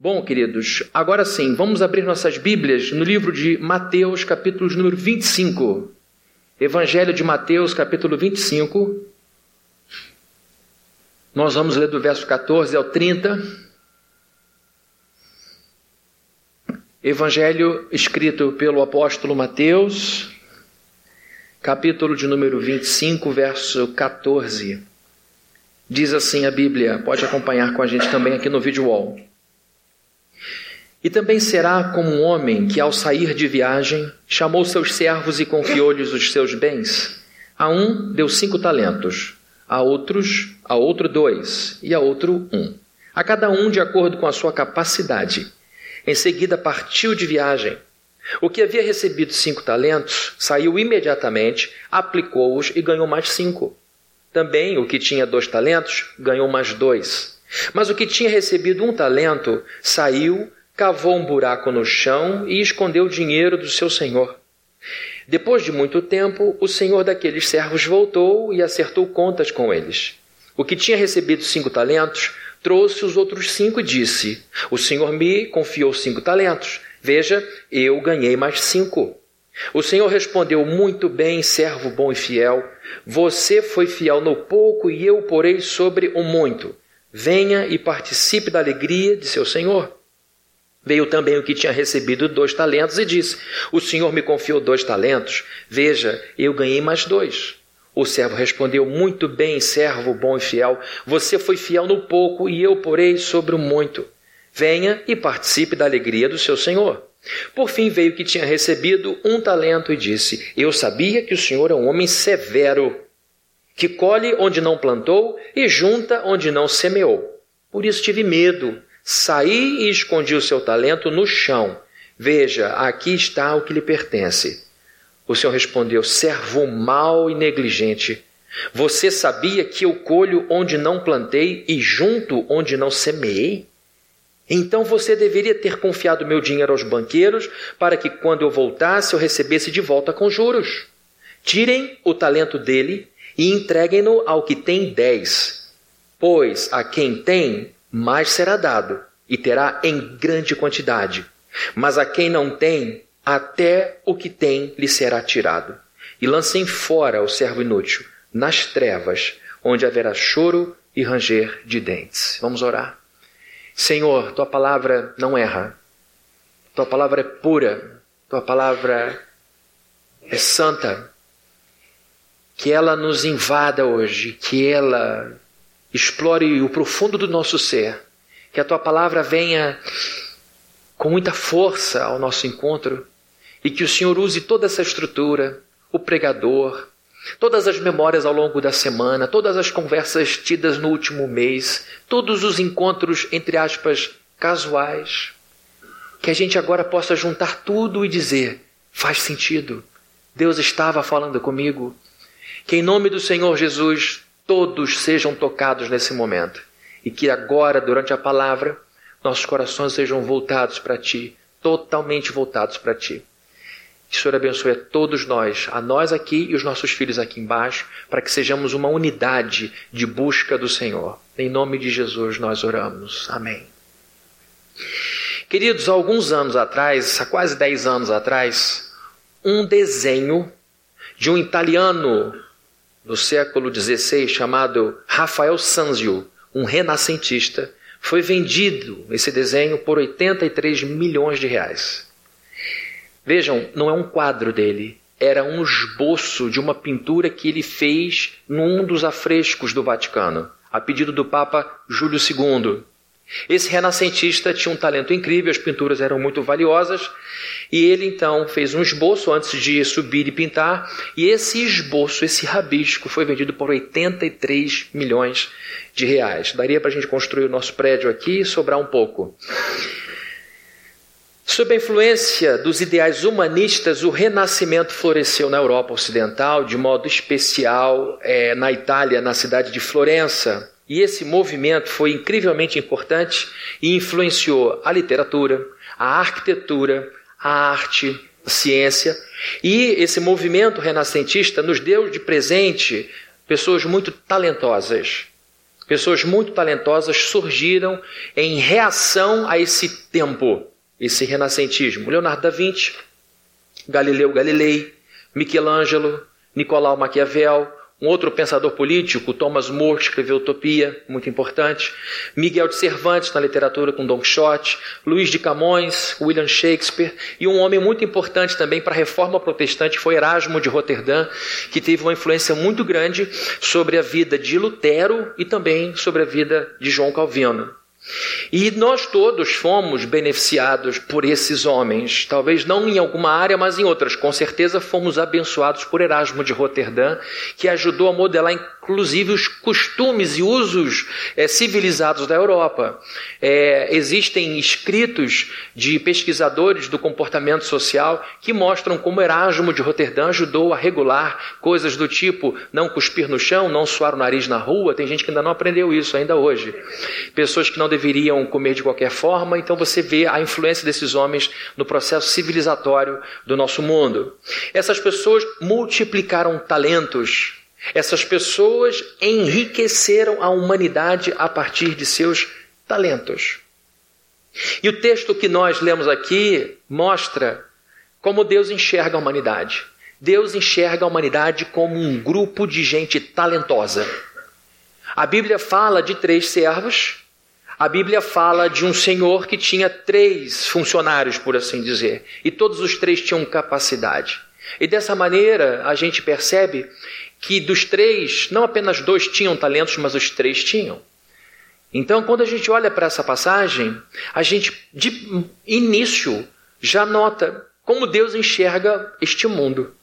Bom, queridos, agora sim, vamos abrir nossas Bíblias no livro de Mateus, capítulo número 25. Evangelho de Mateus, capítulo 25. Nós vamos ler do verso 14 ao 30. Evangelho escrito pelo apóstolo Mateus, capítulo de número 25, verso 14. Diz assim a Bíblia, pode acompanhar com a gente também aqui no vídeo wall. E também será como um homem que, ao sair de viagem, chamou seus servos e confiou-lhes os seus bens. A um deu cinco talentos, a outros, a outro dois, e a outro um. A cada um de acordo com a sua capacidade. Em seguida partiu de viagem. O que havia recebido cinco talentos saiu imediatamente, aplicou-os e ganhou mais cinco. Também o que tinha dois talentos ganhou mais dois. Mas o que tinha recebido um talento saiu, cavou um buraco no chão e escondeu o dinheiro do seu senhor. Depois de muito tempo, o senhor daqueles servos voltou e acertou contas com eles. O que tinha recebido cinco talentos trouxe os outros cinco e disse: O senhor me confiou cinco talentos. Veja, eu ganhei mais cinco. O senhor respondeu: Muito bem, servo bom e fiel. Você foi fiel no pouco e eu porei sobre o muito. Venha e participe da alegria de seu senhor. Veio também o que tinha recebido dois talentos e disse: O senhor me confiou dois talentos, veja, eu ganhei mais dois. O servo respondeu: Muito bem, servo bom e fiel, você foi fiel no pouco e eu porei sobre o muito. Venha e participe da alegria do seu senhor. Por fim veio o que tinha recebido um talento e disse: Eu sabia que o senhor é um homem severo, que colhe onde não plantou e junta onde não semeou. Por isso tive medo Saí e escondi o seu talento no chão. Veja, aqui está o que lhe pertence. O Senhor respondeu: Servo mau e negligente. Você sabia que eu colho onde não plantei e junto onde não semeei? Então você deveria ter confiado meu dinheiro aos banqueiros, para que quando eu voltasse eu recebesse de volta com juros. Tirem o talento dele e entreguem-no ao que tem dez. Pois a quem tem, mais será dado, e terá em grande quantidade. Mas a quem não tem, até o que tem lhe será tirado. E lancem fora o servo inútil, nas trevas, onde haverá choro e ranger de dentes. Vamos orar. Senhor, tua palavra não erra. Tua palavra é pura. Tua palavra é santa. Que ela nos invada hoje, que ela explore o profundo do nosso ser, que a tua palavra venha com muita força ao nosso encontro e que o Senhor use toda essa estrutura, o pregador, todas as memórias ao longo da semana, todas as conversas tidas no último mês, todos os encontros, entre aspas, casuais, que a gente agora possa juntar tudo e dizer: faz sentido, Deus estava falando comigo. Que em nome do Senhor Jesus todos sejam tocados nesse momento e que agora, durante a palavra, nossos corações sejam voltados para Ti, totalmente voltados para Ti. Que o Senhor abençoe a todos nós, a nós aqui e os nossos filhos aqui embaixo, para que sejamos uma unidade de busca do Senhor. Em nome de Jesus nós oramos. Amém. Queridos, há alguns anos atrás, há quase 10 anos atrás, um desenho de um italiano no século XVI chamado Rafael Sanzio, um renascentista, foi vendido esse desenho por 83 milhões de reais. Vejam, não é um quadro dele, era um esboço de uma pintura que ele fez num dos afrescos do Vaticano, a pedido do Papa Júlio II. Esse renascentista tinha um talento incrível, as pinturas eram muito valiosas, e ele então fez um esboço antes de subir e pintar, e esse esboço, esse rabisco, foi vendido por 83 milhões de reais. Daria para a gente construir o nosso prédio aqui e sobrar um pouco. Sob a influência dos ideais humanistas, o Renascimento floresceu na Europa Ocidental, de modo especial é, na Itália, na cidade de Florença. E esse movimento foi incrivelmente importante e influenciou a literatura, a arquitetura, a arte, a ciência. E esse movimento renascentista nos deu de presente pessoas muito talentosas. pessoas muito talentosas surgiram em reação a esse tempo, esse renascentismo. Leonardo da Vinci, Galileu Galilei, Michelangelo, Nicolau Maquiavel, um outro pensador político, Thomas More, escreveu Utopia, muito importante. Miguel de Cervantes, na literatura, com Don Quixote. Luís de Camões, William Shakespeare. E um homem muito importante também para a reforma protestante foi Erasmo de Roterdã, que teve uma influência muito grande sobre a vida de Lutero e também sobre a vida de João Calvino. E nós todos fomos beneficiados por esses homens, talvez não em alguma área, mas em outras. Com certeza fomos abençoados por Erasmo de Roterdã, que ajudou a modelar inclusive os costumes e usos é, civilizados da Europa. É, existem escritos de pesquisadores do comportamento social que mostram como Erasmo de Roterdã ajudou a regular coisas do tipo não cuspir no chão, não suar o nariz na rua. Tem gente que ainda não aprendeu isso ainda hoje. Pessoas que não deveriam comer de qualquer forma. Então você vê a influência desses homens no processo civilizatório do nosso mundo. Essas pessoas multiplicaram talentos essas pessoas enriqueceram a humanidade a partir de seus talentos. E o texto que nós lemos aqui mostra como Deus enxerga a humanidade. Deus enxerga a humanidade como um grupo de gente talentosa. A Bíblia fala de três servos. A Bíblia fala de um senhor que tinha três funcionários, por assim dizer, e todos os três tinham capacidade. E dessa maneira a gente percebe que dos três, não apenas dois tinham talentos, mas os três tinham. Então, quando a gente olha para essa passagem, a gente de início já nota como Deus enxerga este mundo.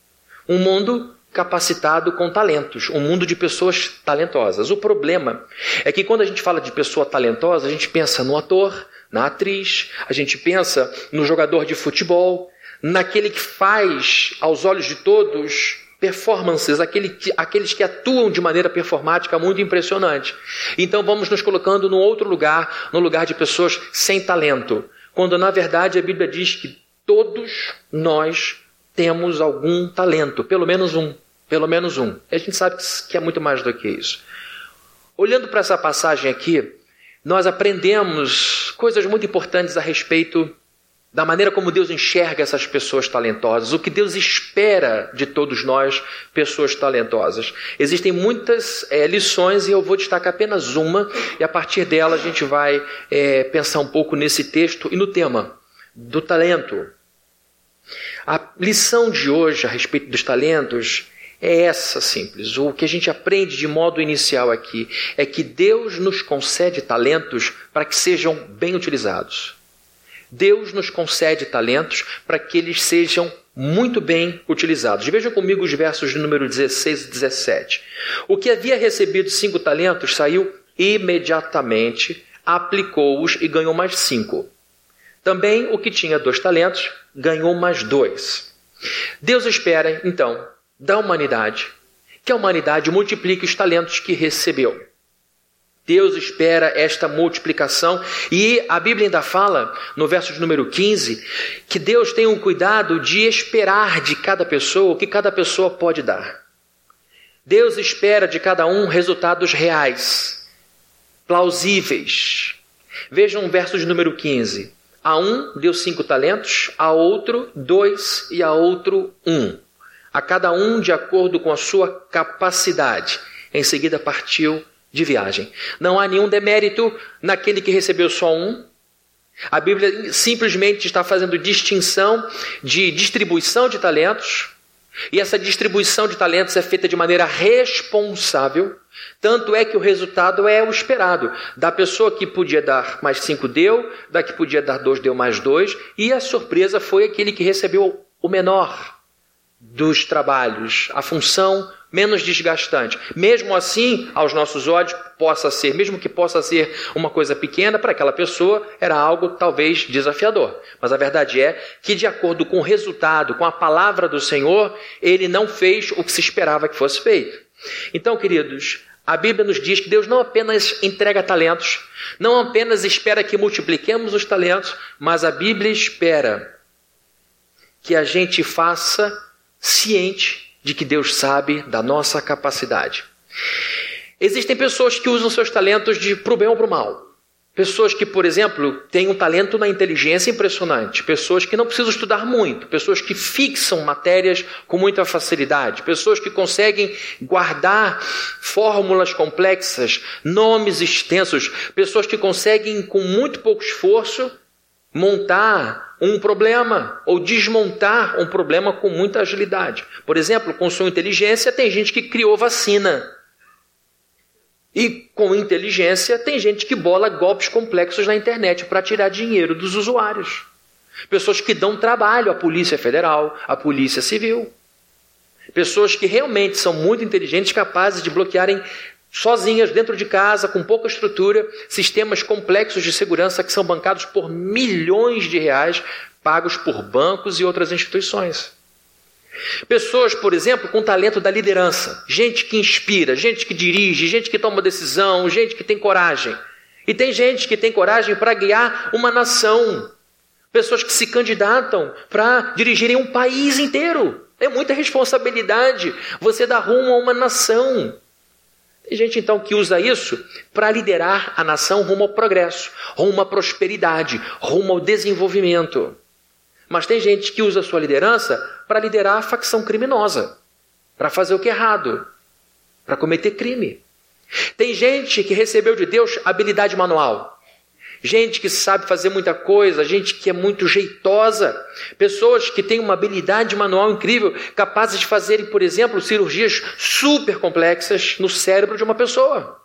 Um mundo capacitado com talentos, um mundo de pessoas talentosas. O problema é que quando a gente fala de pessoa talentosa, a gente pensa no ator, na atriz, a gente pensa no jogador de futebol, naquele que faz, aos olhos de todos, performances, aquele que, aqueles que atuam de maneira performática muito impressionante. Então vamos nos colocando no outro lugar, no lugar de pessoas sem talento, quando na verdade a Bíblia diz que todos nós temos algum talento, pelo menos um, pelo menos um. A gente sabe que é muito mais do que isso. Olhando para essa passagem aqui, nós aprendemos coisas muito importantes a respeito da maneira como Deus enxerga essas pessoas talentosas, o que Deus espera de todos nós, pessoas talentosas. Existem muitas é, lições e eu vou destacar apenas uma, e a partir dela a gente vai é, pensar um pouco nesse texto e no tema do talento. A lição de hoje a respeito dos talentos é essa simples. O que a gente aprende de modo inicial aqui é que Deus nos concede talentos para que sejam bem utilizados. Deus nos concede talentos para que eles sejam muito bem utilizados. Vejam comigo os versos de número 16 e 17. O que havia recebido cinco talentos saiu imediatamente, aplicou-os e ganhou mais cinco. Também o que tinha dois talentos ganhou mais dois. Deus espera, então, da humanidade que a humanidade multiplique os talentos que recebeu. Deus espera esta multiplicação e a Bíblia ainda fala, no verso de número 15, que Deus tem um cuidado de esperar de cada pessoa o que cada pessoa pode dar. Deus espera de cada um resultados reais, plausíveis. Vejam o verso de número 15. A um deu cinco talentos, a outro dois e a outro um. A cada um de acordo com a sua capacidade. Em seguida partiu de viagem. Não há nenhum demérito naquele que recebeu só um. A Bíblia simplesmente está fazendo distinção de distribuição de talentos. E essa distribuição de talentos é feita de maneira responsável. Tanto é que o resultado é o esperado. Da pessoa que podia dar mais cinco, deu. Da que podia dar dois, deu mais dois. E a surpresa foi aquele que recebeu o menor dos trabalhos, a função menos desgastante. Mesmo assim, aos nossos olhos, possa ser, mesmo que possa ser uma coisa pequena, para aquela pessoa era algo talvez desafiador. Mas a verdade é que, de acordo com o resultado, com a palavra do Senhor, ele não fez o que se esperava que fosse feito. Então, queridos, a Bíblia nos diz que Deus não apenas entrega talentos, não apenas espera que multipliquemos os talentos, mas a Bíblia espera que a gente faça ciente de que Deus sabe da nossa capacidade. Existem pessoas que usam seus talentos para o bem ou para o mal. Pessoas que, por exemplo, têm um talento na inteligência impressionante, pessoas que não precisam estudar muito, pessoas que fixam matérias com muita facilidade, pessoas que conseguem guardar fórmulas complexas, nomes extensos, pessoas que conseguem, com muito pouco esforço, montar um problema ou desmontar um problema com muita agilidade. Por exemplo, com sua inteligência, tem gente que criou vacina. E com inteligência, tem gente que bola golpes complexos na internet para tirar dinheiro dos usuários. Pessoas que dão trabalho à Polícia Federal, à Polícia Civil. Pessoas que realmente são muito inteligentes, capazes de bloquearem sozinhas dentro de casa, com pouca estrutura, sistemas complexos de segurança que são bancados por milhões de reais, pagos por bancos e outras instituições. Pessoas, por exemplo, com talento da liderança, gente que inspira, gente que dirige, gente que toma decisão, gente que tem coragem. E tem gente que tem coragem para guiar uma nação. Pessoas que se candidatam para dirigirem um país inteiro. É muita responsabilidade você dar rumo a uma nação. Tem gente então que usa isso para liderar a nação rumo ao progresso, rumo à prosperidade, rumo ao desenvolvimento. Mas tem gente que usa a sua liderança para liderar a facção criminosa, para fazer o que é errado, para cometer crime. Tem gente que recebeu de Deus habilidade manual. Gente que sabe fazer muita coisa, gente que é muito jeitosa, pessoas que têm uma habilidade manual incrível, capazes de fazerem, por exemplo, cirurgias super complexas no cérebro de uma pessoa.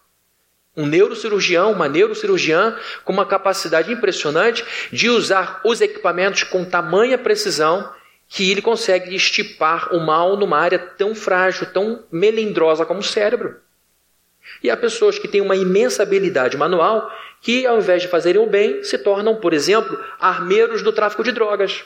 Um neurocirurgião, uma neurocirurgiã com uma capacidade impressionante de usar os equipamentos com tamanha precisão que ele consegue estipar o mal numa área tão frágil, tão melindrosa como o cérebro. E há pessoas que têm uma imensa habilidade manual que, ao invés de fazerem o bem, se tornam, por exemplo, armeiros do tráfico de drogas.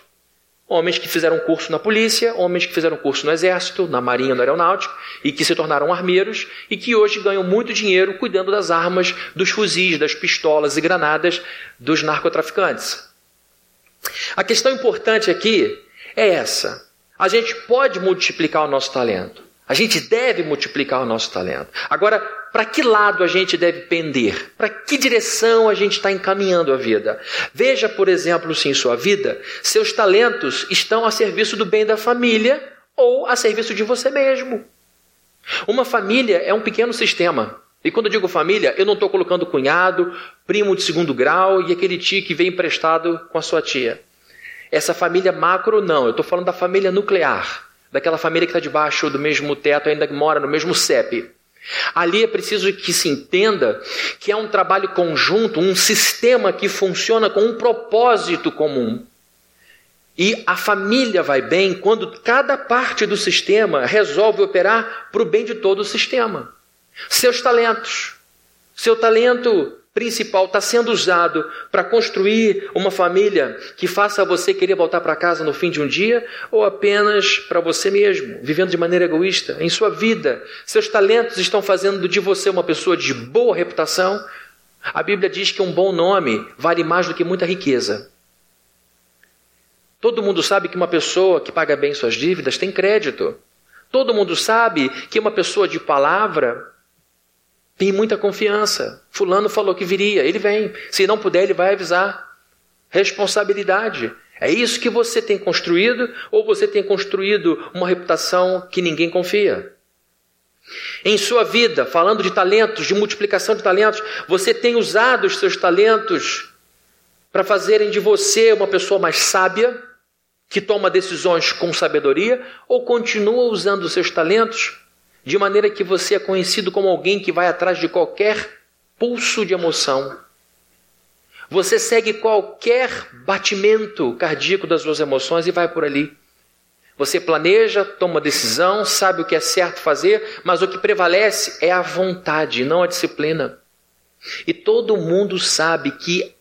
Homens que fizeram curso na polícia, homens que fizeram curso no exército, na marinha, no aeronáutico, e que se tornaram armeiros e que hoje ganham muito dinheiro cuidando das armas, dos fuzis, das pistolas e granadas dos narcotraficantes. A questão importante aqui é essa. A gente pode multiplicar o nosso talento. A gente deve multiplicar o nosso talento. Agora, para que lado a gente deve pender? Para que direção a gente está encaminhando a vida? Veja, por exemplo, se em sua vida seus talentos estão a serviço do bem da família ou a serviço de você mesmo. Uma família é um pequeno sistema. E quando eu digo família, eu não estou colocando cunhado, primo de segundo grau e aquele tio que vem emprestado com a sua tia. Essa família macro, não. Eu estou falando da família nuclear daquela família que está debaixo do mesmo teto, ainda mora no mesmo CEP. Ali é preciso que se entenda que é um trabalho conjunto, um sistema que funciona com um propósito comum. E a família vai bem quando cada parte do sistema resolve operar para o bem de todo o sistema. Seus talentos. Seu talento principal está sendo usado para construir uma família que faça você querer voltar para casa no fim de um dia ou apenas para você mesmo, vivendo de maneira egoísta em sua vida. Seus talentos estão fazendo de você uma pessoa de boa reputação. A Bíblia diz que um bom nome vale mais do que muita riqueza. Todo mundo sabe que uma pessoa que paga bem suas dívidas tem crédito. Todo mundo sabe que uma pessoa de palavra tem muita confiança. Fulano falou que viria, ele vem. Se não puder, ele vai avisar. Responsabilidade. É isso que você tem construído ou você tem construído uma reputação que ninguém confia? Em sua vida, falando de talentos, de multiplicação de talentos, você tem usado os seus talentos para fazerem de você uma pessoa mais sábia, que toma decisões com sabedoria, ou continua usando os seus talentos de maneira que você é conhecido como alguém que vai atrás de qualquer pulso de emoção. Você segue qualquer batimento cardíaco das suas emoções e vai por ali. Você planeja, toma decisão, sabe o que é certo fazer, mas o que prevalece é a vontade, não a disciplina. E todo mundo sabe que,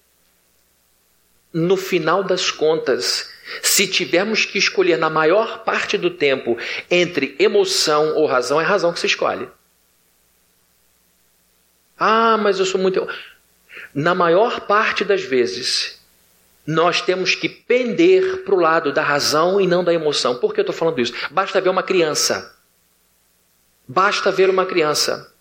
no final das contas, se tivermos que escolher na maior parte do tempo entre emoção ou razão, é razão que se escolhe. Ah, mas eu sou muito. Na maior parte das vezes, nós temos que pender para o lado da razão e não da emoção. Por que eu estou falando isso? Basta ver uma criança. Basta ver uma criança.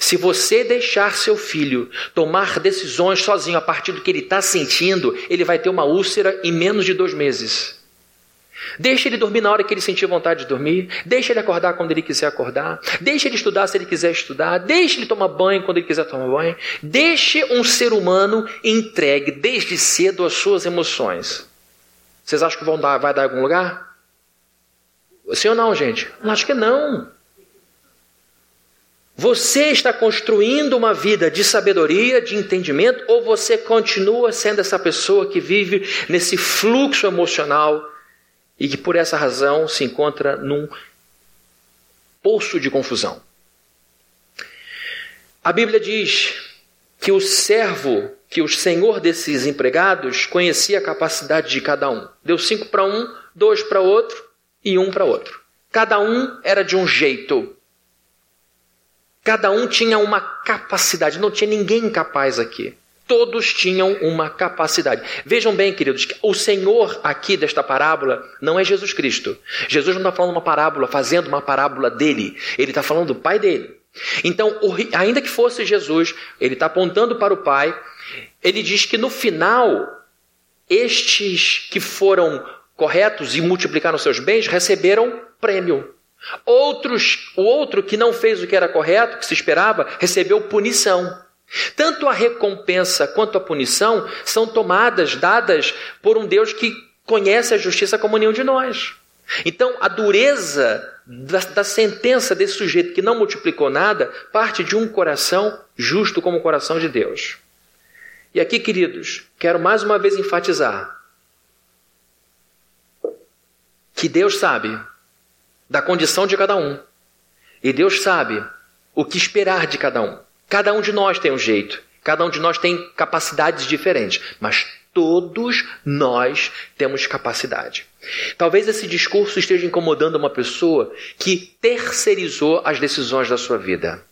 Se você deixar seu filho tomar decisões sozinho a partir do que ele está sentindo, ele vai ter uma úlcera em menos de dois meses. Deixe ele dormir na hora que ele sentir vontade de dormir. Deixe ele acordar quando ele quiser acordar. Deixe ele estudar se ele quiser estudar. Deixe ele tomar banho quando ele quiser tomar banho. Deixe um ser humano entregue desde cedo às suas emoções. Vocês acham que vão dar, vai dar algum lugar? Sim ou não, gente? Acho que não. Você está construindo uma vida de sabedoria, de entendimento, ou você continua sendo essa pessoa que vive nesse fluxo emocional e que por essa razão se encontra num poço de confusão? A Bíblia diz que o servo, que o senhor desses empregados, conhecia a capacidade de cada um. Deu cinco para um, dois para outro e um para outro. Cada um era de um jeito. Cada um tinha uma capacidade, não tinha ninguém capaz aqui. Todos tinham uma capacidade. Vejam bem, queridos, que o Senhor aqui desta parábola não é Jesus Cristo. Jesus não está falando uma parábola, fazendo uma parábola dele. Ele está falando do Pai dele. Então, ainda que fosse Jesus, ele está apontando para o Pai. Ele diz que no final, estes que foram corretos e multiplicaram seus bens receberam prêmio. Outros, o outro que não fez o que era correto, que se esperava, recebeu punição. Tanto a recompensa quanto a punição são tomadas, dadas por um Deus que conhece a justiça como nenhum de nós. Então, a dureza da, da, sentença desse sujeito que não multiplicou nada parte de um coração justo como o coração de Deus. E aqui, queridos, quero mais uma vez enfatizar que Deus sabe da condição de cada um. E Deus sabe o que esperar de cada um. Cada um de nós tem um jeito, cada um de nós tem capacidades diferentes, mas todos nós temos capacidade. Talvez esse discurso esteja incomodando uma pessoa que terceirizou as decisões da sua vida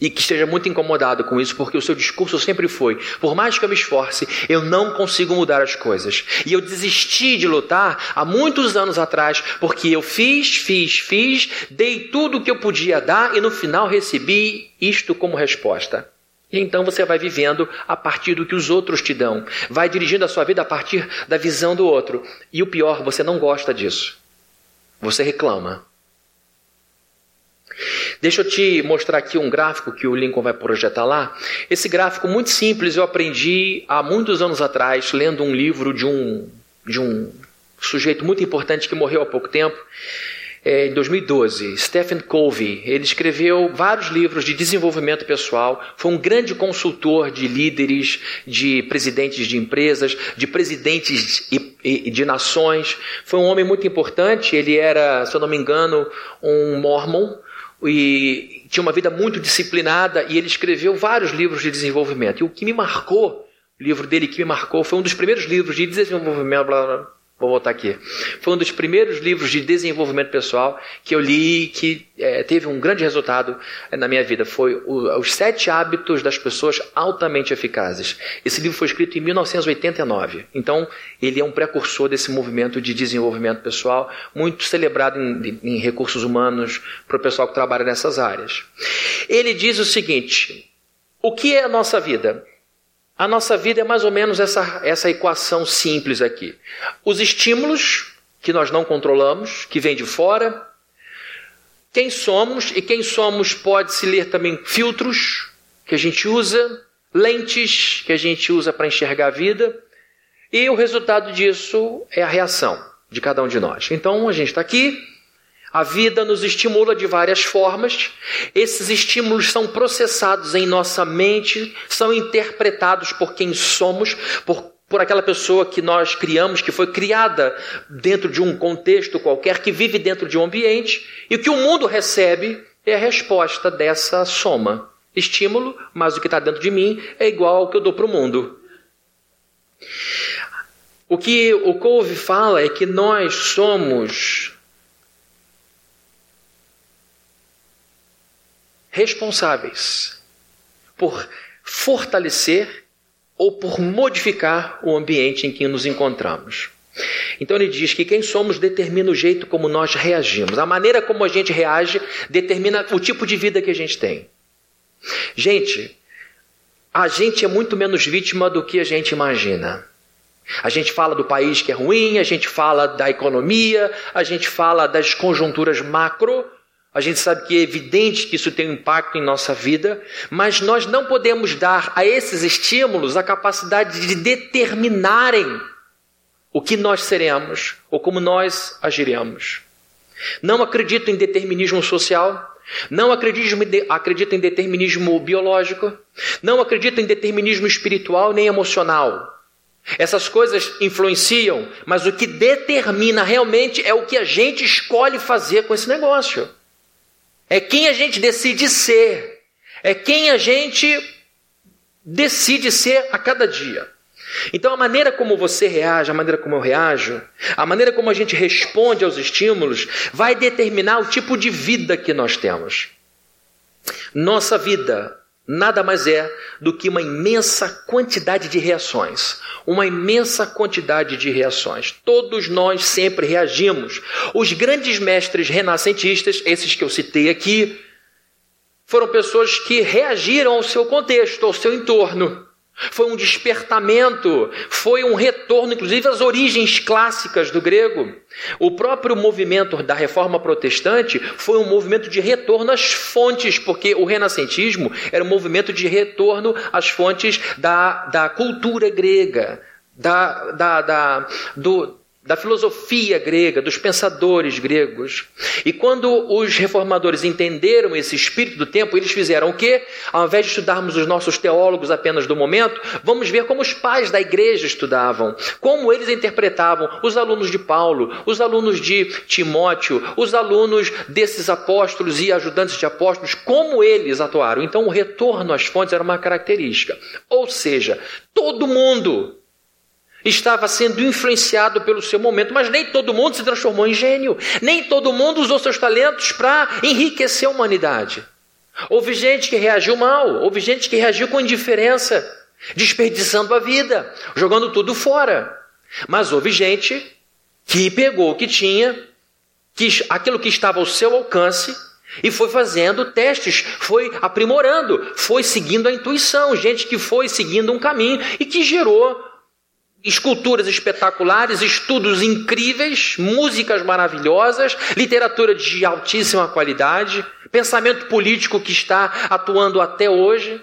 e que esteja muito incomodado com isso, porque o seu discurso sempre foi: por mais que eu me esforce, eu não consigo mudar as coisas. E eu desisti de lutar há muitos anos atrás, porque eu fiz, fiz, fiz, dei tudo o que eu podia dar e no final recebi isto como resposta. E então você vai vivendo a partir do que os outros te dão, vai dirigindo a sua vida a partir da visão do outro. E o pior, você não gosta disso. Você reclama. Deixa eu te mostrar aqui um gráfico que o Lincoln vai projetar lá. Esse gráfico muito simples eu aprendi há muitos anos atrás, lendo um livro de um, de um sujeito muito importante que morreu há pouco tempo. É, em 2012, Stephen Covey, ele escreveu vários livros de desenvolvimento pessoal, foi um grande consultor de líderes, de presidentes de empresas, de presidentes de nações. Foi um homem muito importante, ele era, se eu não me engano, um mormon, e tinha uma vida muito disciplinada e ele escreveu vários livros de desenvolvimento. E o que me marcou, o livro dele que me marcou, foi um dos primeiros livros de desenvolvimento, blá, blá, Vou voltar aqui. Foi um dos primeiros livros de desenvolvimento pessoal que eu li que é, teve um grande resultado é, na minha vida. Foi o, Os Sete Hábitos das Pessoas Altamente Eficazes. Esse livro foi escrito em 1989. Então, ele é um precursor desse movimento de desenvolvimento pessoal, muito celebrado em, em recursos humanos para o pessoal que trabalha nessas áreas. Ele diz o seguinte: o que é a nossa vida? A nossa vida é mais ou menos essa, essa equação simples aqui. Os estímulos que nós não controlamos, que vêm de fora, quem somos, e quem somos pode se ler também filtros que a gente usa, lentes que a gente usa para enxergar a vida, e o resultado disso é a reação de cada um de nós. Então a gente está aqui, a vida nos estimula de várias formas. Esses estímulos são processados em nossa mente, são interpretados por quem somos, por, por aquela pessoa que nós criamos, que foi criada dentro de um contexto qualquer, que vive dentro de um ambiente, e o que o mundo recebe é a resposta dessa soma. Estímulo, mas o que está dentro de mim é igual ao que eu dou para o mundo. O que o Cove fala é que nós somos responsáveis por fortalecer ou por modificar o ambiente em que nos encontramos. Então ele diz que quem somos determina o jeito como nós reagimos. A maneira como a gente reage determina o tipo de vida que a gente tem. Gente, a gente é muito menos vítima do que a gente imagina. A gente fala do país que é ruim, a gente fala da economia, a gente fala das conjunturas macro, a gente sabe que é evidente que isso tem um impacto em nossa vida, mas nós não podemos dar a esses estímulos a capacidade de determinarem o que nós seremos ou como nós agiremos. Não acredito em determinismo social, não acredito em determinismo biológico, não acredito em determinismo espiritual nem emocional. Essas coisas influenciam, mas o que determina realmente é o que a gente escolhe fazer com esse negócio. É quem a gente decide ser. É quem a gente decide ser a cada dia. Então, a maneira como você reage, a maneira como eu reajo, a maneira como a gente responde aos estímulos, vai determinar o tipo de vida que nós temos. Nossa vida nada mais é do que uma imensa quantidade de reações. Uma imensa quantidade de reações. Todos nós sempre reagimos. Os grandes mestres renascentistas, esses que eu citei aqui, foram pessoas que reagiram ao seu contexto, ao seu entorno. Foi um despertamento, foi um retorno, inclusive, às origens clássicas do grego. O próprio movimento da reforma protestante foi um movimento de retorno às fontes, porque o renascentismo era um movimento de retorno às fontes da, da cultura grega, da, da, da, do, da filosofia grega, dos pensadores gregos. E quando os reformadores entenderam esse espírito do tempo, eles fizeram o quê? Ao invés de estudarmos os nossos teólogos apenas do momento, vamos ver como os pais da igreja estudavam, como eles interpretavam os alunos de Paulo, os alunos de Timóteo, os alunos desses apóstolos e ajudantes de apóstolos, como eles atuaram. Então, o retorno às fontes era uma característica. Ou seja, todo mundo estava sendo influenciado pelo seu momento, mas nem todo mundo se transformou em gênio, nem todo mundo usou seus talentos para enriquecer a humanidade. Houve gente que reagiu mal, houve gente que reagiu com indiferença, desperdiçando a vida, jogando tudo fora. Mas houve gente que pegou o que tinha, que, aquilo que estava ao seu alcance, e foi fazendo testes, foi aprimorando, foi seguindo a intuição, gente que foi seguindo um caminho e que gerou esculturas espetaculares, estudos incríveis, músicas maravilhosas, literatura de altíssima qualidade, pensamento político que está atuando até hoje.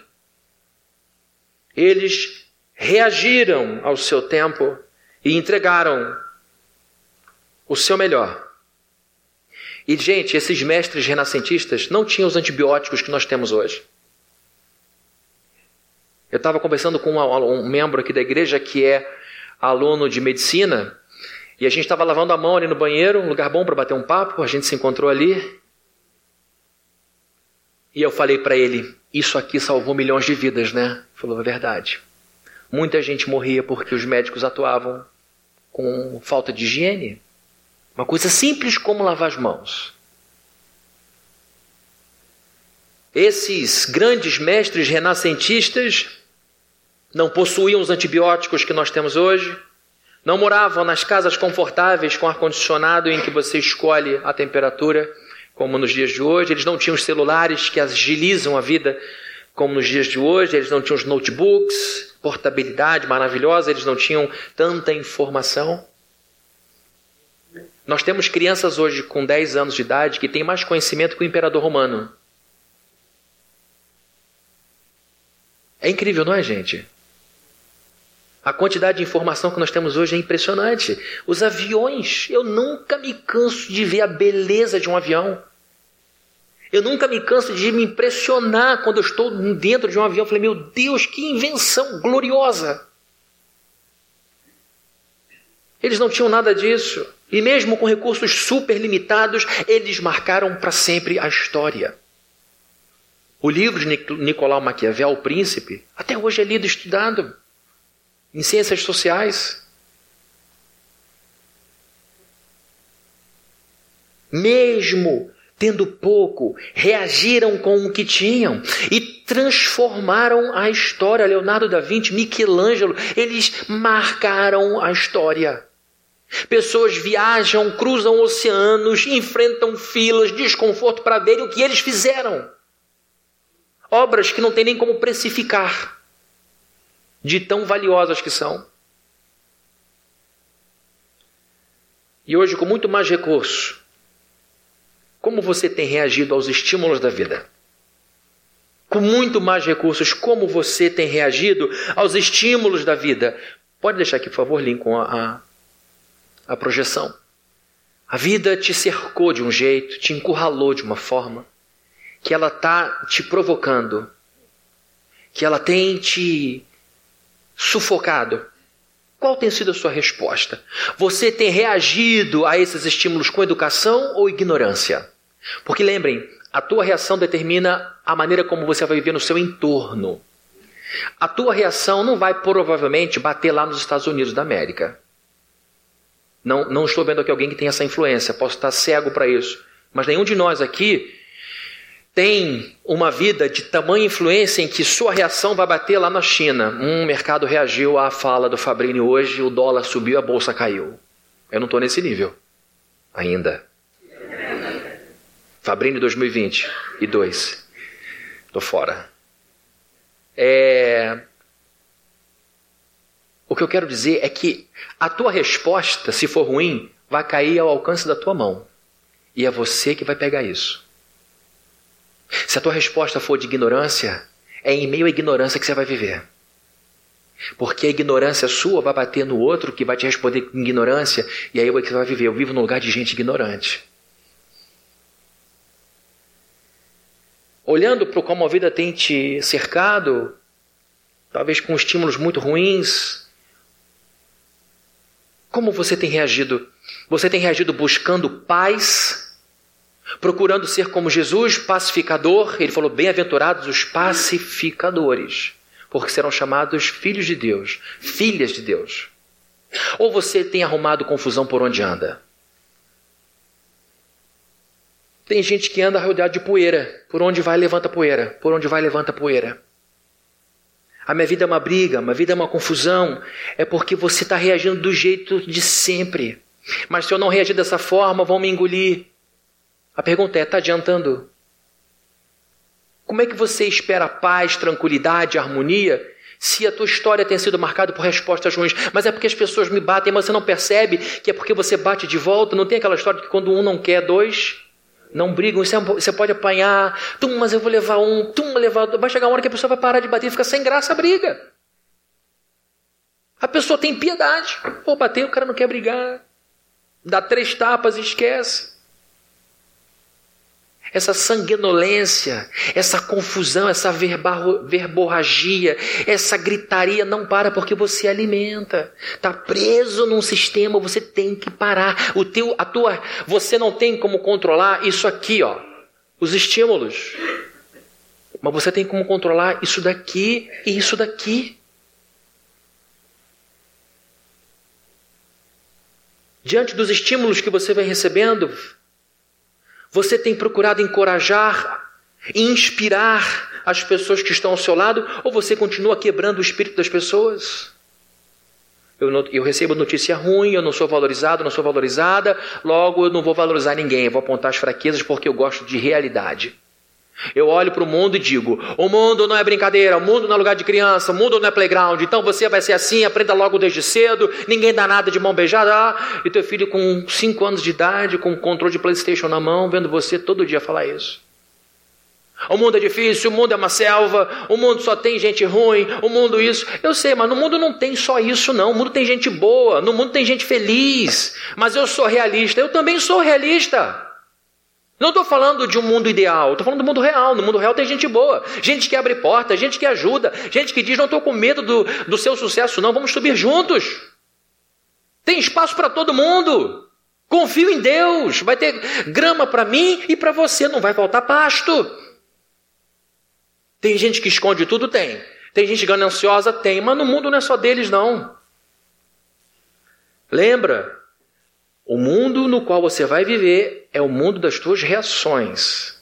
Eles reagiram ao seu tempo e entregaram o seu melhor. E, gente, esses mestres renascentistas não tinham os antibióticos que nós temos hoje. Eu estava conversando com um, membro aqui da igreja que é aluno de medicina, e a gente estava lavando a mão ali no banheiro, um lugar bom para bater um papo, a gente se encontrou ali. E eu falei para ele: Isso aqui salvou milhões de vidas, né? Ele falou: É verdade. Muita gente morria porque os médicos atuavam com falta de higiene. Uma coisa simples como lavar as mãos. Esses grandes mestres renascentistas não possuíam os antibióticos que nós temos hoje, não moravam nas casas confortáveis com ar-condicionado em que você escolhe a temperatura, como nos dias de hoje, eles não tinham os celulares que agilizam a vida, como nos dias de hoje, eles não tinham os notebooks, portabilidade maravilhosa, eles não tinham tanta informação. Nós temos crianças hoje com 10 anos de idade que têm mais conhecimento que o imperador romano. É incrível, não é, gente? A quantidade de informação que nós temos hoje é impressionante. Os aviões, eu nunca me canso de ver a beleza de um avião. Eu nunca me canso de me impressionar quando eu estou dentro de um avião. Eu falei, meu Deus, que invenção gloriosa! Eles não tinham nada disso. E mesmo com recursos super limitados, eles marcaram para sempre a história. O livro de Nicolau Maquiavel, O Príncipe, até hoje é lido e estudado em ciências sociais. Mesmo tendo pouco, reagiram com o que tinham e transformaram a história. Leonardo da Vinci, Michelangelo, eles marcaram a história. Pessoas viajam, cruzam oceanos, enfrentam filas, desconforto para verem o que eles fizeram. Obras que não tem nem como precificar, de tão valiosas que são. E hoje, com muito mais recurso, como você tem reagido aos estímulos da vida? Com muito mais recursos, como você tem reagido aos estímulos da vida? Pode deixar aqui, por favor, Lincoln, a, a projeção. A vida te cercou de um jeito, te encurralou de uma forma, que ela está te provocando, que ela tem te sufocado. Qual tem sido a sua resposta? Você tem reagido a esses estímulos com educação ou ignorância? Porque lembrem, a tua reação determina a maneira como você vai viver no seu entorno. A tua reação não vai provavelmente bater lá nos Estados Unidos da América. Não, não estou vendo aqui alguém que tem essa influência, posso estar cego para isso. Mas nenhum de nós aqui tem uma vida de tamanha influência em que sua reação vai bater lá na China. Um mercado reagiu à fala do Fabrini hoje, o dólar subiu, a bolsa caiu. Eu não estou nesse nível ainda. Fabrini 2020 e 2. Estou fora. É... O que eu quero dizer é que a tua resposta, se for ruim, vai cair ao alcance da tua mão. E é você que vai pegar isso. Se a tua resposta for de ignorância, é em meio à ignorância que você vai viver. Porque a ignorância sua vai bater no outro que vai te responder com ignorância, e aí é você vai viver. Eu vivo no lugar de gente ignorante. Olhando para como a vida tem te cercado, talvez com estímulos muito ruins, como você tem reagido? Você tem reagido buscando paz procurando ser como Jesus, pacificador. Ele falou: Bem-aventurados os pacificadores, porque serão chamados filhos de Deus, filhas de Deus. Ou você tem arrumado confusão por onde anda? Tem gente que anda rodeado de poeira. Por onde vai, levanta poeira. Por onde vai, levanta poeira. A minha vida é uma briga, a minha vida é uma confusão. É porque você está reagindo do jeito de sempre. Mas se eu não reagir dessa forma, vão me engolir. A pergunta é: está adiantando? Como é que você espera paz, tranquilidade, harmonia, se a tua história tem sido marcada por respostas ruins? Mas é porque as pessoas me batem, mas você não percebe que é porque você bate de volta? Não tem aquela história de que quando um não quer, dois não brigam, você pode apanhar, tum, mas eu vou levar um, tum, levar Vai chegar uma hora que a pessoa vai parar de bater e fica sem graça a briga. A pessoa tem piedade. Pô, bater, o cara não quer brigar. Dá três tapas e esquece essa sanguinolência, essa confusão, essa verborragia, essa gritaria não para porque você alimenta. Está preso num sistema, você tem que parar. O teu, a tua, você não tem como controlar isso aqui, ó, os estímulos. Mas você tem como controlar isso daqui e isso daqui. Diante dos estímulos que você vem recebendo, você tem procurado encorajar, inspirar as pessoas que estão ao seu lado ou você continua quebrando o espírito das pessoas? Eu, não, eu, recebo notícia ruim, eu não sou valorizado, não sou valorizada, logo eu não vou valorizar ninguém, eu vou apontar as fraquezas porque eu gosto de realidade. Eu olho para o mundo e digo: o mundo não é brincadeira, o mundo não é lugar de criança, o mundo não é playground, então você vai ser assim, aprenda logo desde cedo, ninguém dá nada de mão beijada. Ah, e teu filho com 5 anos de idade, com controle de PlayStation na mão, vendo você todo dia falar isso. O mundo é difícil, o mundo é uma selva, o mundo só tem gente ruim, o mundo isso. Eu sei, mas no mundo não tem só isso, não. O mundo tem gente boa, no mundo tem gente feliz. Mas eu sou realista, eu também sou realista. Não estou falando de um mundo ideal, estou falando do mundo real. No mundo real tem gente boa, gente que abre porta, gente que ajuda, gente que diz: não estou com medo do, do seu sucesso, não, vamos subir juntos. Tem espaço para todo mundo. Confio em Deus, vai ter grama para mim e para você, não vai faltar pasto. Tem gente que esconde tudo? Tem. Tem gente gananciosa? Tem, mas no mundo não é só deles, não. Lembra, o mundo no qual você vai viver é o mundo das tuas reações.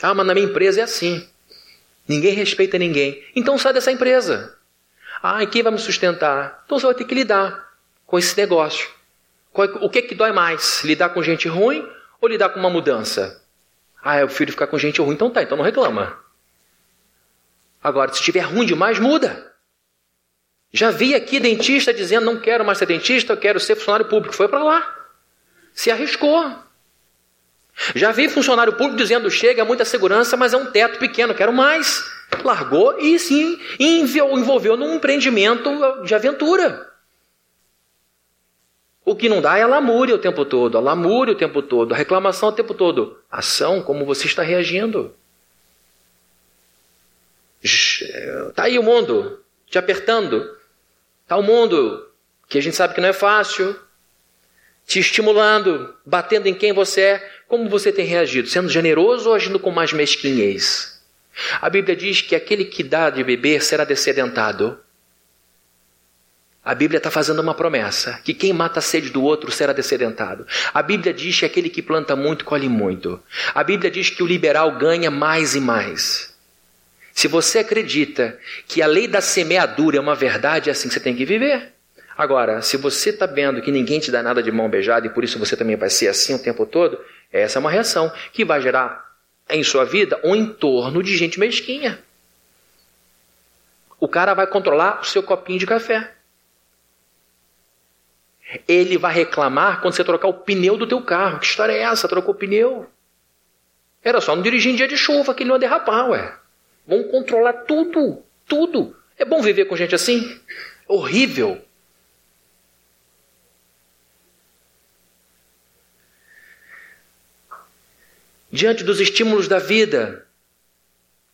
Ah, mas na minha empresa é assim. Ninguém respeita ninguém. Então sai dessa empresa. Ah, e quem vai me sustentar? Então você vai ter que lidar com esse negócio. O que que dói mais? Lidar com gente ruim ou lidar com uma mudança? Ah, eu prefiro ficar com gente ruim, então tá, então não reclama. Agora, se estiver ruim demais, muda. Já vi aqui dentista dizendo: não quero mais ser dentista, eu quero ser funcionário público. Foi para lá. Se arriscou. Já vi funcionário público dizendo: chega, é muita segurança, mas é um teto pequeno, quero mais. Largou e sim envolveu num empreendimento de aventura. O que não dá é a lamúria o tempo todo, a lamúria o tempo todo, a reclamação o tempo todo. Ação, como você está reagindo. Está aí o mundo te apertando. Está o mundo que a gente sabe que não é fácil, te estimulando, batendo em quem você é. Como você tem reagido? Sendo generoso ou agindo com mais mesquinhez? A Bíblia diz que aquele que dá de beber será descedentado. A Bíblia está fazendo uma promessa: que quem mata a sede do outro será descedentado. A Bíblia diz que aquele que planta muito colhe muito. A Bíblia diz que o liberal ganha mais e mais. Se você acredita que a lei da semeadura é uma verdade, é assim que você tem que viver. Agora, se você está vendo que ninguém te dá nada de mão beijada e por isso você também vai ser assim o tempo todo, essa é uma reação que vai gerar em sua vida um entorno de gente mesquinha. O cara vai controlar o seu copinho de café. Ele vai reclamar quando você trocar o pneu do teu carro. Que história é essa? Trocou o pneu. Era só não dirigir em dia de chuva que ele não ia derrapar, ué. Vão controlar tudo, tudo. É bom viver com gente assim? Horrível. Diante dos estímulos da vida,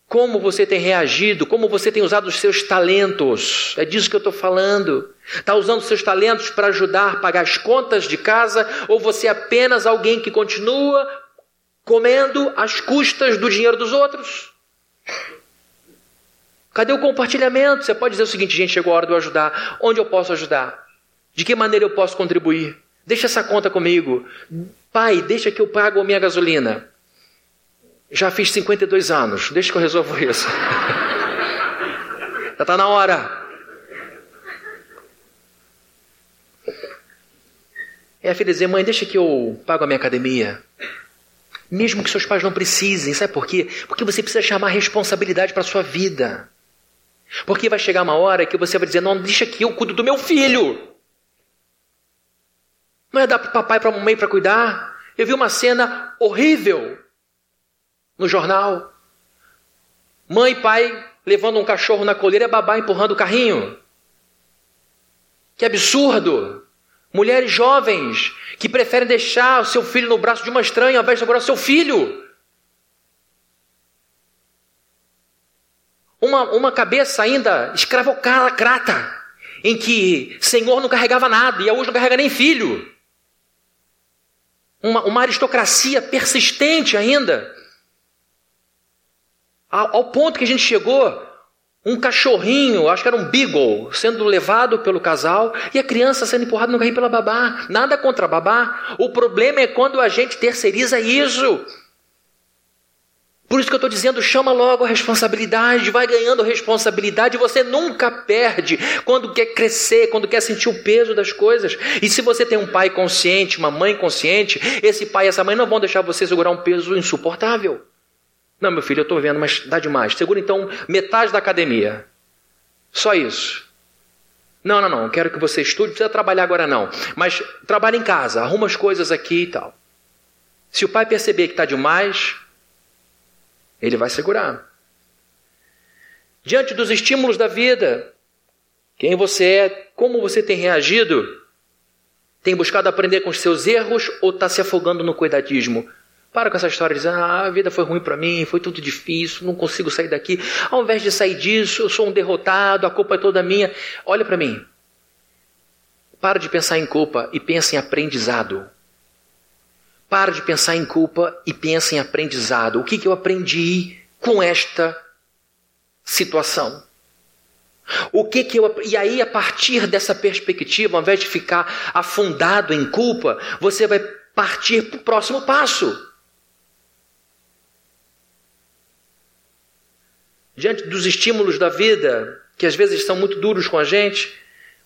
como você tem reagido, como você tem usado os seus talentos. É disso que eu estou falando. Está usando seus talentos para ajudar a pagar as contas de casa, ou você é apenas alguém que continua comendo às custas do dinheiro dos outros? Cadê o compartilhamento? Você pode dizer o seguinte, gente, chegou a hora de eu ajudar. Onde eu posso ajudar? De que maneira eu posso contribuir? Deixa essa conta comigo. Pai, deixa que eu pago a minha gasolina. Já fiz 52 anos, deixa que eu resolvo isso. Já está na hora. É a filha dizer, mãe, deixa que eu pago a minha academia. Mesmo que seus pais não precisem, sabe por quê? Porque você precisa chamar responsabilidade para a sua vida. Porque vai chegar uma hora que você vai dizer, não, deixa que eu cuido do meu filho. Não é dar para papai para mamãe para cuidar. Eu vi uma cena horrível no jornal. Mãe e pai levando um cachorro na coleira e babá empurrando o carrinho. Que absurdo! Mulheres jovens que preferem deixar o seu filho no braço de uma estranha ao invés de segurar o seu filho. Uma, uma cabeça ainda escravocrata, em que Senhor não carregava nada e hoje não carrega nem filho. Uma, uma aristocracia persistente ainda, ao ponto que a gente chegou, um cachorrinho, acho que era um beagle, sendo levado pelo casal e a criança sendo empurrada no carrinho pela babá. Nada contra a babá. O problema é quando a gente terceiriza isso. Por isso que eu estou dizendo, chama logo a responsabilidade, vai ganhando responsabilidade, você nunca perde quando quer crescer, quando quer sentir o peso das coisas. E se você tem um pai consciente, uma mãe consciente, esse pai e essa mãe não vão deixar você segurar um peso insuportável. Não, meu filho, eu estou vendo, mas dá demais. Segura então metade da academia. Só isso. Não, não, não. Quero que você estude, precisa trabalhar agora não. Mas trabalhe em casa, arruma as coisas aqui e tal. Se o pai perceber que está demais, ele vai segurar. Diante dos estímulos da vida, quem você é, como você tem reagido, tem buscado aprender com os seus erros ou está se afogando no cuidadismo? Para com essa história de dizer, ah, a vida foi ruim para mim, foi tudo difícil, não consigo sair daqui. Ao invés de sair disso, eu sou um derrotado, a culpa é toda minha. Olha para mim. Para de pensar em culpa e pensa em aprendizado. Para de pensar em culpa e pensa em aprendizado. O que, que eu aprendi com esta situação? O que que eu e aí a partir dessa perspectiva, ao invés de ficar afundado em culpa, você vai partir para o próximo passo. Diante dos estímulos da vida, que às vezes são muito duros com a gente,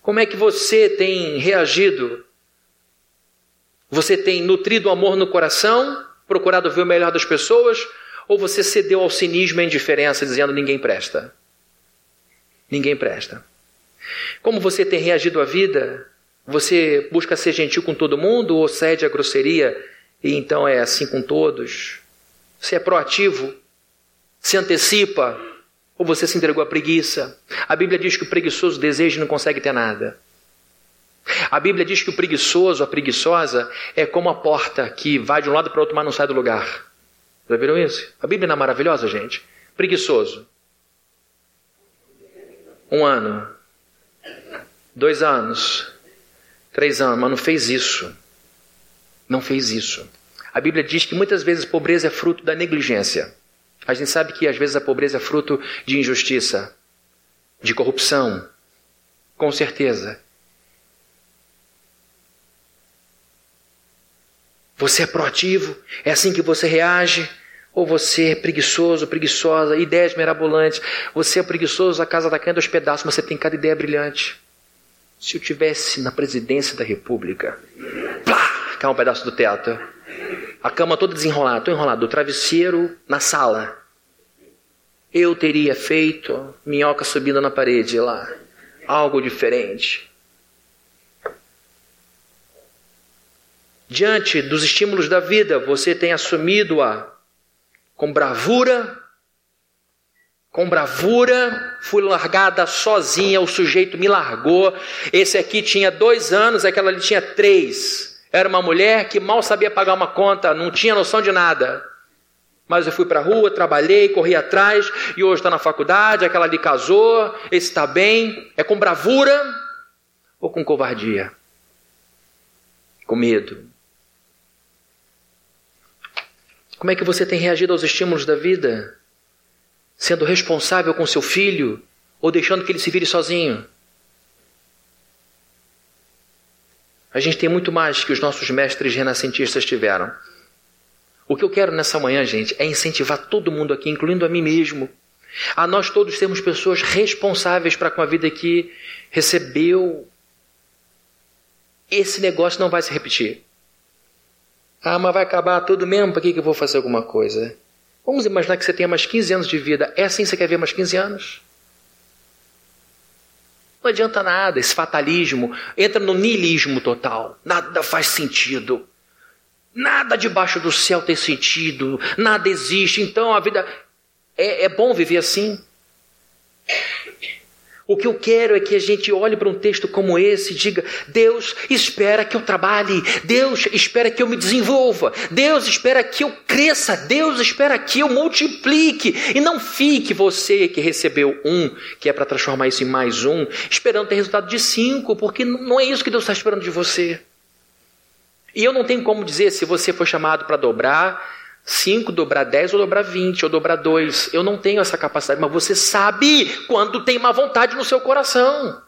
como é que você tem reagido? Você tem nutrido amor no coração, procurado ver o melhor das pessoas, ou você cedeu ao cinismo e à indiferença, dizendo ninguém presta? Ninguém presta. Como você tem reagido à vida? Você busca ser gentil com todo mundo ou cede à grosseria e então é assim com todos? Você é proativo? Se antecipa? Ou você se entregou à preguiça? A Bíblia diz que o preguiçoso deseja e não consegue ter nada. A Bíblia diz que o preguiçoso, a preguiçosa, é como a porta que vai de um lado para o outro, mas não sai do lugar. Já viram isso? A Bíblia não é maravilhosa, gente? Preguiçoso. Um ano. Dois anos. Três anos, mas não fez isso. Não fez isso. A Bíblia diz que muitas vezes pobreza é fruto da negligência. A gente sabe que às vezes a pobreza é fruto de injustiça, de corrupção. Com certeza. Você é proativo? É assim que você reage? Ou você é preguiçoso, preguiçosa, ideias mirabolantes? Você é preguiçoso, a casa está caindo aos pedaços, mas você tem cada ideia brilhante. Se eu tivesse na presidência da República, plá, cai um pedaço do teto. A cama toda desenrolada, estou enrolado, o travesseiro na sala. Eu teria feito minhoca subindo na parede lá. Algo diferente. Diante dos estímulos da vida, você tem assumido-a com bravura. Com bravura, fui largada sozinha, o sujeito me largou. Esse aqui tinha dois anos, aquela ali tinha três. Era uma mulher que mal sabia pagar uma conta, não tinha noção de nada. Mas eu fui para a rua, trabalhei, corri atrás, e hoje está na faculdade, aquela ali casou, esse está bem. É com bravura ou com covardia? Com medo. Como é que você tem reagido aos estímulos da vida? Sendo responsável com seu filho ou deixando que ele se vire sozinho? A gente tem muito mais que os nossos mestres renascentistas tiveram. O que eu quero nessa manhã, gente, é incentivar todo mundo aqui, incluindo a mim mesmo, a nós todos sermos pessoas responsáveis para com a vida que recebeu. Esse negócio não vai se repetir. Ah, mas vai acabar tudo mesmo, para que, que eu vou fazer alguma coisa? Vamos imaginar que você tenha mais 15 anos de vida. É assim que você quer ver mais 15 anos? Não adianta nada, esse fatalismo entra no niilismo total. Nada faz sentido. Nada debaixo do céu tem sentido. Nada existe. Então a vida. É, é bom viver assim. O que eu quero é que a gente olhe para um texto como esse e diga: Deus espera que eu trabalhe, Deus espera que eu me desenvolva, Deus espera que eu cresça, Deus espera que eu multiplique. E não fique você que recebeu um, que é para transformar isso em mais um, esperando ter resultado de cinco, porque não é isso que Deus está esperando de você. E eu não tenho como dizer se você foi chamado para dobrar 5, dobrar 10 ou dobrar 20 ou dobrar 2. Eu não tenho essa capacidade, mas você sabe quando tem má vontade no seu coração.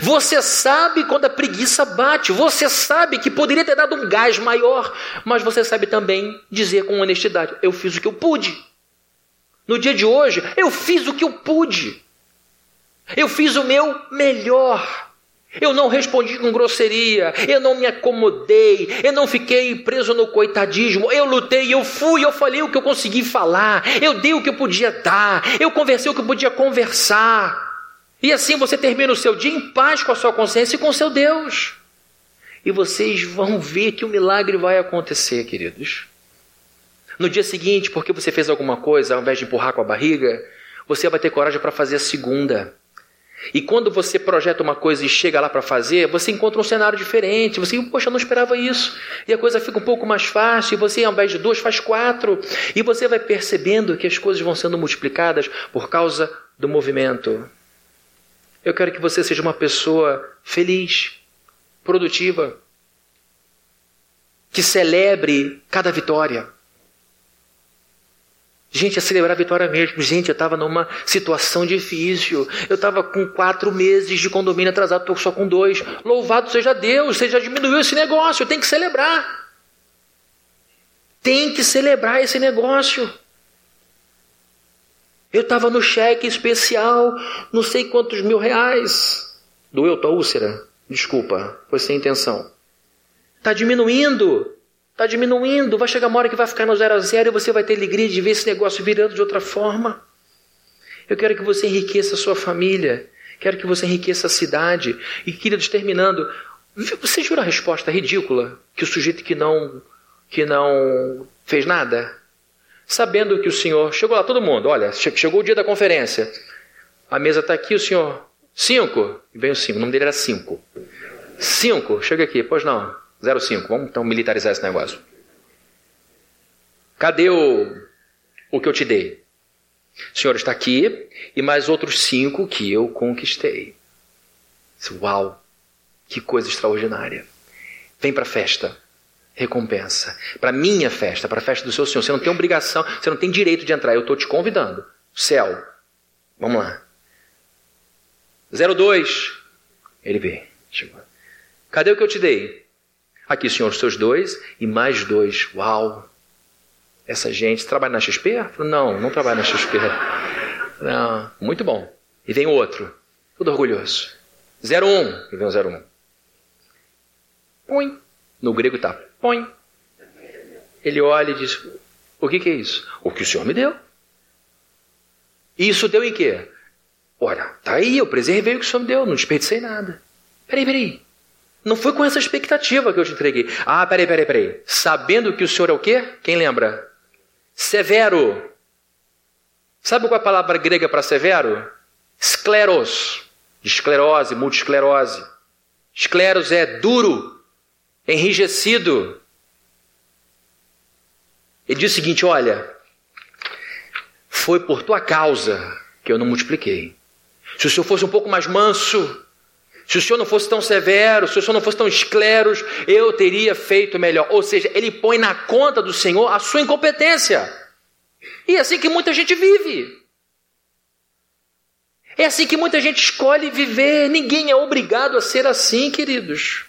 Você sabe quando a preguiça bate, você sabe que poderia ter dado um gás maior, mas você sabe também dizer com honestidade: eu fiz o que eu pude. No dia de hoje, eu fiz o que eu pude. Eu fiz o meu melhor. Eu não respondi com grosseria, eu não me acomodei, eu não fiquei preso no coitadismo, eu lutei, eu fui, eu falei o que eu consegui falar, eu dei o que eu podia dar, eu conversei o que eu podia conversar. E assim você termina o seu dia em paz com a sua consciência e com o seu Deus. E vocês vão ver que o milagre vai acontecer, queridos. No dia seguinte, porque você fez alguma coisa, ao invés de empurrar com a barriga, você vai ter coragem para fazer a segunda. E quando você projeta uma coisa e chega lá para fazer, você encontra um cenário diferente. Você, poxa, não esperava isso. E a coisa fica um pouco mais fácil. E você, ao invés de duas, faz quatro. E você vai percebendo que as coisas vão sendo multiplicadas por causa do movimento. Eu quero que você seja uma pessoa feliz, produtiva, que celebre cada vitória. Gente, a celebrar a vitória mesmo. Gente, eu estava numa situação difícil. Eu estava com quatro meses de condomínio atrasado, estou só com dois. Louvado seja Deus, você já diminuiu esse negócio. Tem que celebrar. Tem que celebrar esse negócio. Eu estava no cheque especial, não sei quantos mil reais. Doeu tua úlcera? Desculpa, foi sem intenção. Está diminuindo. Está diminuindo. Vai chegar uma hora que vai ficar no zero a zero e você vai ter alegria de ver esse negócio virando de outra forma. Eu quero que você enriqueça a sua família. Quero que você enriqueça a cidade. E, queridos, terminando, você jura a resposta ridícula que o sujeito que não que não fez nada, sabendo que o senhor chegou lá todo mundo, olha, chegou o dia da conferência, a mesa está aqui, o senhor cinco, vem o cinco, o nome dele era cinco, cinco, chega aqui, pois não, zero cinco, vamos então militarizar esse negócio. Cadê o o que eu te dei? O senhor está aqui e mais outros cinco que eu conquistei. Uau! Que coisa extraordinária. Vem para a festa. Recompensa. Para minha festa, para a festa do seu Senhor. Você não tem obrigação, você não tem direito de entrar. Eu estou te convidando. Céu. Vamos lá. 02. Ele vê. Cadê o que eu te dei? Aqui, Senhor, os seus dois e mais dois. Uau! Essa gente trabalha na XP? Não, não trabalha na XP. Não, muito bom. E vem outro, tudo orgulhoso. 01. E vem o 01. Põe. No grego está põe. Ele olha e diz: O que, que é isso? O que o Senhor me deu. Isso deu em quê? Olha, tá aí, eu preservei o que o Senhor me deu, não desperdicei nada. Peraí, peraí. Não foi com essa expectativa que eu te entreguei. Ah, peraí, peraí, peraí. Sabendo que o Senhor é o quê? Quem lembra? Severo. Sabe qual é a palavra grega para severo? Scleros. De esclerose, multisclerose. Escleros é duro, enrijecido. Ele diz o seguinte: Olha, foi por tua causa que eu não multipliquei. Se o senhor fosse um pouco mais manso, se o senhor não fosse tão severo, se o senhor não fosse tão escleros, eu teria feito melhor. Ou seja, ele põe na conta do Senhor a sua incompetência. E é assim que muita gente vive. É assim que muita gente escolhe viver. Ninguém é obrigado a ser assim, queridos.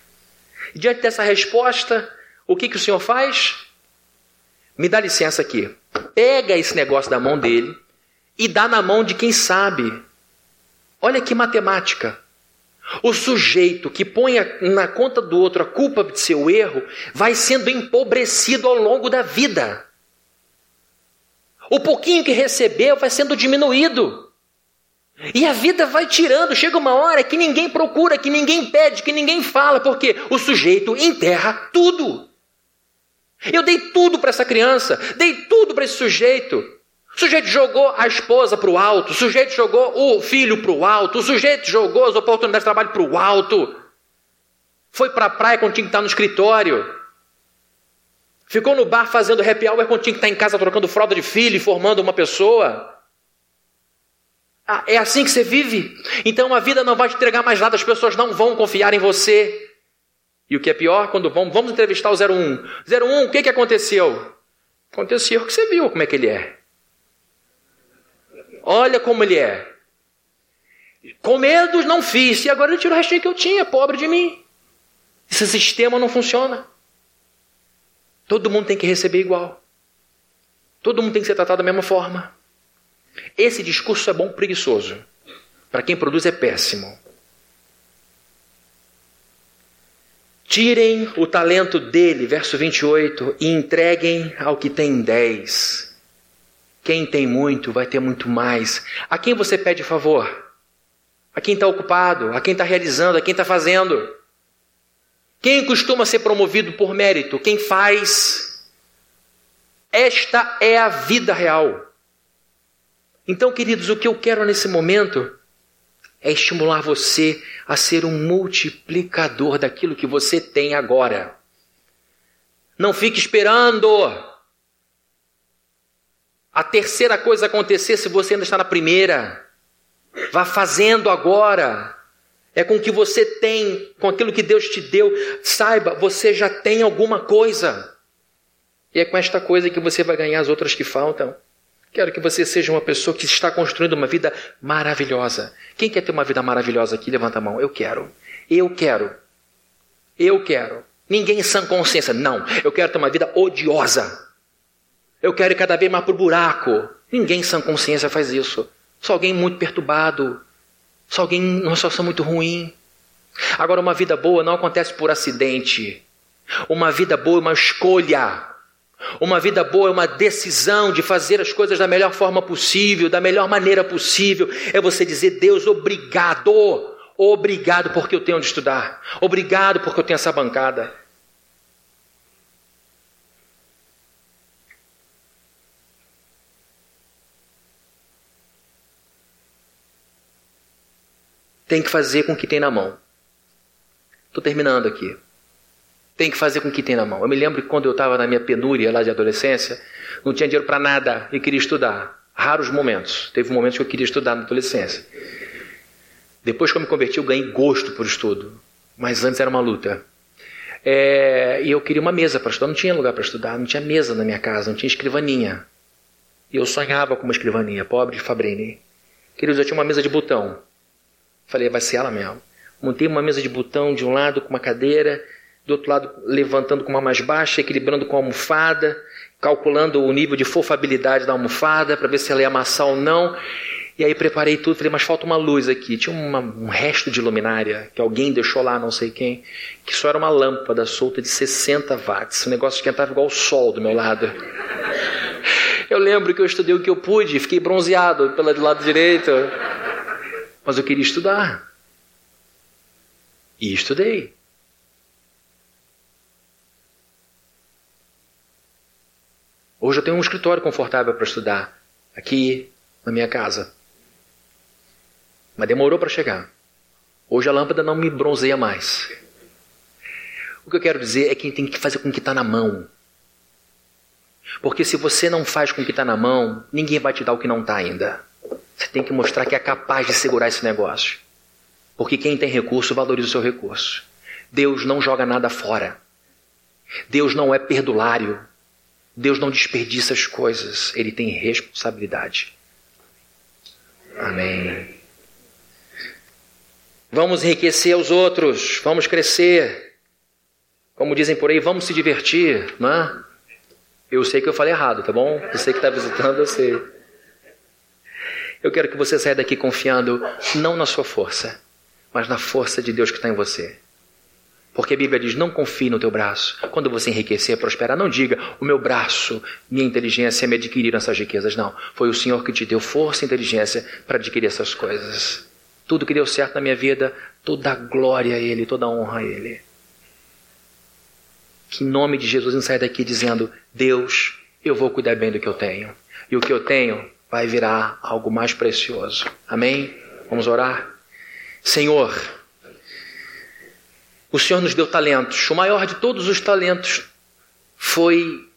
Diante dessa resposta, o que, que o Senhor faz? Me dá licença aqui. Pega esse negócio da mão dele e dá na mão de quem sabe. Olha que matemática. O sujeito que põe na conta do outro a culpa de seu erro vai sendo empobrecido ao longo da vida. O pouquinho que recebeu vai sendo diminuído. E a vida vai tirando, chega uma hora que ninguém procura, que ninguém pede, que ninguém fala, porque o sujeito enterra tudo. Eu dei tudo para essa criança, dei tudo para esse sujeito. O sujeito jogou a esposa para o alto, o sujeito jogou o filho para o alto, o sujeito jogou as oportunidades de trabalho para o alto. Foi para a praia quando tinha que estar no escritório. Ficou no bar fazendo happy hour quando tinha que estar em casa trocando fralda de filho e formando uma pessoa. Ah, é assim que você vive? Então a vida não vai te entregar mais nada, as pessoas não vão confiar em você. E o que é pior, quando vamos, vamos entrevistar o 01. 01, o que, que aconteceu? Aconteceu o que você viu, como é que ele é. Olha como ele é. Com medo não fiz, e agora ele tira o restinho que eu tinha, pobre de mim. Esse sistema não funciona. Todo mundo tem que receber igual. Todo mundo tem que ser tratado da mesma forma. Esse discurso é bom preguiçoso. Para quem produz é péssimo. Tirem o talento dele, verso 28, e entreguem ao que tem dez. Quem tem muito vai ter muito mais. A quem você pede favor? A quem está ocupado? A quem está realizando? A quem está fazendo? Quem costuma ser promovido por mérito? Quem faz? Esta é a vida real. Então, queridos, o que eu quero nesse momento é estimular você a ser um multiplicador daquilo que você tem agora. Não fique esperando a terceira coisa acontecer se você ainda está na primeira. Vá fazendo agora. É com o que você tem, com aquilo que Deus te deu. Saiba, você já tem alguma coisa. E é com esta coisa que você vai ganhar as outras que faltam. Quero que você seja uma pessoa que está construindo uma vida maravilhosa. Quem quer ter uma vida maravilhosa aqui? Levanta a mão. Eu quero. Eu quero. Eu quero. Ninguém em sã consciência. Não. Eu quero ter uma vida odiosa. Eu quero ir cada vez mais para o buraco. Ninguém sem consciência faz isso. Só alguém muito perturbado, só alguém numa situação muito ruim. Agora, uma vida boa não acontece por acidente. Uma vida boa é uma escolha. Uma vida boa é uma decisão de fazer as coisas da melhor forma possível, da melhor maneira possível. É você dizer, Deus, obrigado. Obrigado porque eu tenho onde estudar. Obrigado porque eu tenho essa bancada. Tem que fazer com o que tem na mão. Estou terminando aqui. Tem que fazer com o que tem na mão. Eu me lembro que quando eu estava na minha penúria lá de adolescência, não tinha dinheiro para nada e queria estudar. Raros momentos. Teve momentos que eu queria estudar na adolescência. Depois que eu me converti, eu ganhei gosto por estudo. Mas antes era uma luta. É, e eu queria uma mesa para estudar. Não tinha lugar para estudar, não tinha mesa na minha casa, não tinha escrivaninha. E eu sonhava com uma escrivaninha, pobre de Fabrini. Queridos, eu tinha uma mesa de botão. Falei, vai ser ela mesmo. Montei uma mesa de botão de um lado com uma cadeira, do outro lado levantando com uma mais baixa, equilibrando com a almofada, calculando o nível de fofabilidade da almofada para ver se ela ia amassar ou não. E aí preparei tudo, falei, mas falta uma luz aqui. Tinha uma, um resto de luminária que alguém deixou lá, não sei quem, que só era uma lâmpada solta de 60 watts. O negócio esquentava igual o sol do meu lado. Eu lembro que eu estudei o que eu pude, fiquei bronzeado pelo lado direito. Mas eu queria estudar. E estudei. Hoje eu tenho um escritório confortável para estudar, aqui na minha casa. Mas demorou para chegar. Hoje a lâmpada não me bronzeia mais. O que eu quero dizer é que tem que fazer com o que está na mão. Porque se você não faz com o que está na mão, ninguém vai te dar o que não está ainda. Você tem que mostrar que é capaz de segurar esse negócio. Porque quem tem recurso valoriza o seu recurso. Deus não joga nada fora. Deus não é perdulário. Deus não desperdiça as coisas. Ele tem responsabilidade. Amém. Vamos enriquecer os outros. Vamos crescer. Como dizem por aí, vamos se divertir, não é? Eu sei que eu falei errado, tá bom? Você que está visitando, eu sei. Eu quero que você saia daqui confiando não na sua força, mas na força de Deus que está em você. Porque a Bíblia diz: não confie no teu braço. Quando você enriquecer, prosperar, não diga o meu braço, minha inteligência me adquiriram essas riquezas. Não. Foi o Senhor que te deu força e inteligência para adquirir essas coisas. Tudo que deu certo na minha vida, toda a glória a Ele, toda a honra a Ele. Que em nome de Jesus não saia daqui dizendo: Deus, eu vou cuidar bem do que eu tenho. E o que eu tenho vai virar algo mais precioso. Amém? Vamos orar? Senhor, o Senhor nos deu talentos. O maior de todos os talentos foi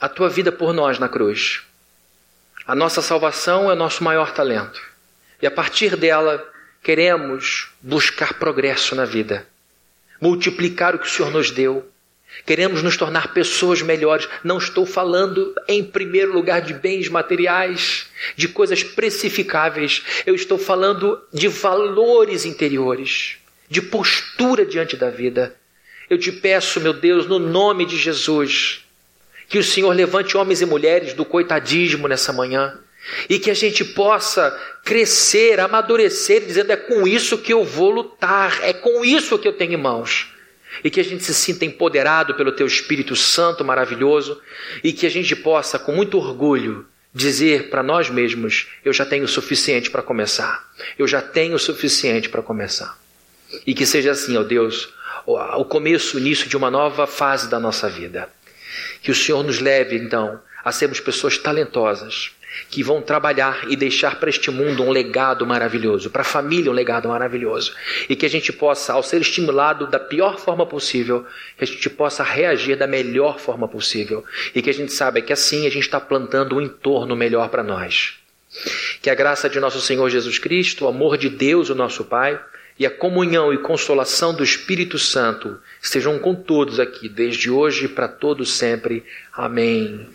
a tua vida por nós na cruz. A nossa salvação é o nosso maior talento. E a partir dela, queremos buscar progresso na vida, multiplicar o que o Senhor nos deu, Queremos nos tornar pessoas melhores. Não estou falando, em primeiro lugar, de bens materiais, de coisas precificáveis. Eu estou falando de valores interiores, de postura diante da vida. Eu te peço, meu Deus, no nome de Jesus, que o Senhor levante homens e mulheres do coitadismo nessa manhã e que a gente possa crescer, amadurecer, dizendo: é com isso que eu vou lutar, é com isso que eu tenho em mãos e que a gente se sinta empoderado pelo Teu Espírito Santo maravilhoso e que a gente possa, com muito orgulho, dizer para nós mesmos: eu já tenho o suficiente para começar, eu já tenho o suficiente para começar. E que seja assim, ó Deus, o começo, o início de uma nova fase da nossa vida. Que o Senhor nos leve, então, a sermos pessoas talentosas, que vão trabalhar e deixar para este mundo um legado maravilhoso, para a família um legado maravilhoso. E que a gente possa, ao ser estimulado da pior forma possível, que a gente possa reagir da melhor forma possível. E que a gente saiba que assim a gente está plantando um entorno melhor para nós. Que a graça de nosso Senhor Jesus Cristo, o amor de Deus, o nosso Pai, e a comunhão e consolação do Espírito Santo estejam com todos aqui, desde hoje para todo sempre. Amém.